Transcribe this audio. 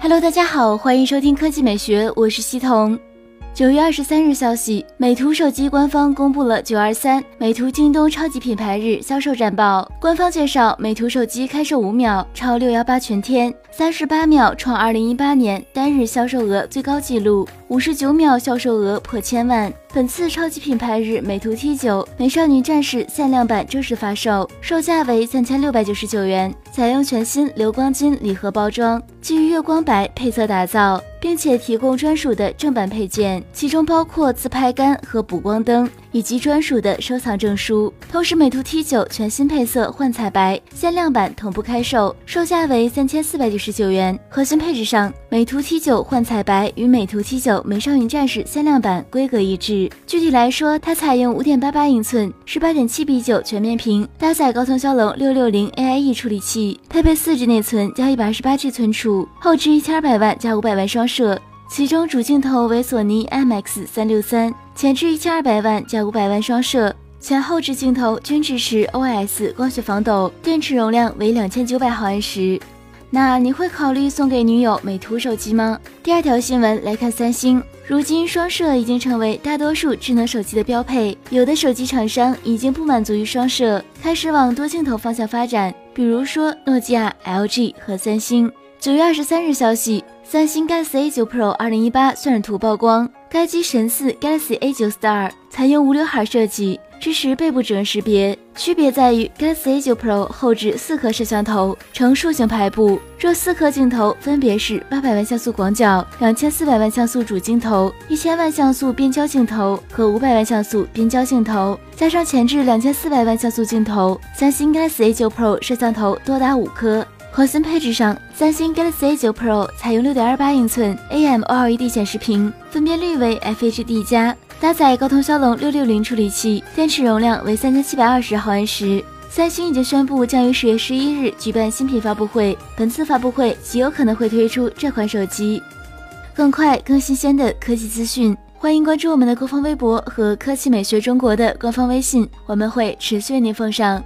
Hello，大家好，欢迎收听科技美学，我是西彤。九月二十三日消息，美图手机官方公布了九二三美图京东超级品牌日销售战报。官方介绍，美图手机开售五秒超六幺八全天，三十八秒创二零一八年单日销售额最高纪录，五十九秒销售额破千万。本次超级品牌日，美图 T 九美少女战士限量版正式发售，售价为三千六百九十九元，采用全新流光金礼盒包装，基于月光白配色打造，并且提供专属的正版配件，其中包括自拍杆和补光灯。以及专属的收藏证书。同时，美图 T 九全新配色幻彩白限量版同步开售，售价为三千四百九十九元。核心配置上，美图 T 九幻彩白与美图 T 九美少女战士限量版规格一致。具体来说，它采用五点八八英寸十八点七比九全面屏，搭载高通骁龙六六零 AIE 处理器，配备四 G 内存加一百二十八 G 存储，后置一千二百万加五百万双摄。其中主镜头为索尼 IMX 三六三，前置一千二百万加五百万双摄，前后置镜头均支持 OIS 光学防抖，电池容量为两千九百毫安时。那你会考虑送给女友美图手机吗？第二条新闻来看，三星如今双摄已经成为大多数智能手机的标配，有的手机厂商已经不满足于双摄，开始往多镜头方向发展，比如说诺基亚、LG 和三星。九月二十三日消息。三星 Galaxy A 九 Pro 二零一八渲染图曝光，该机神似 Galaxy A 九 Star，采用无刘海设计，支持背部指纹识别。区别在于 Galaxy A 九 Pro 后置四颗摄像头，呈竖形排布。这四颗镜头分别是八百万像素广角、两千四百万像素主镜头、一千万像素变焦镜头和五百万像素变焦镜头，加上前置两千四百万像素镜头。三星 Galaxy A 九 Pro 摄像头多达五颗。核心配置上，三星 Galaxy A9 Pro 采用6.28英寸 AMOLED 显示屏，分辨率为 FHD+，加，搭载高通骁龙660处理器，电池容量为3720毫安时。三星已经宣布将于十月十一日举办新品发布会，本次发布会极有可能会推出这款手机。更快、更新鲜的科技资讯，欢迎关注我们的官方微博和科技美学中国的官方微信，我们会持续为您奉上。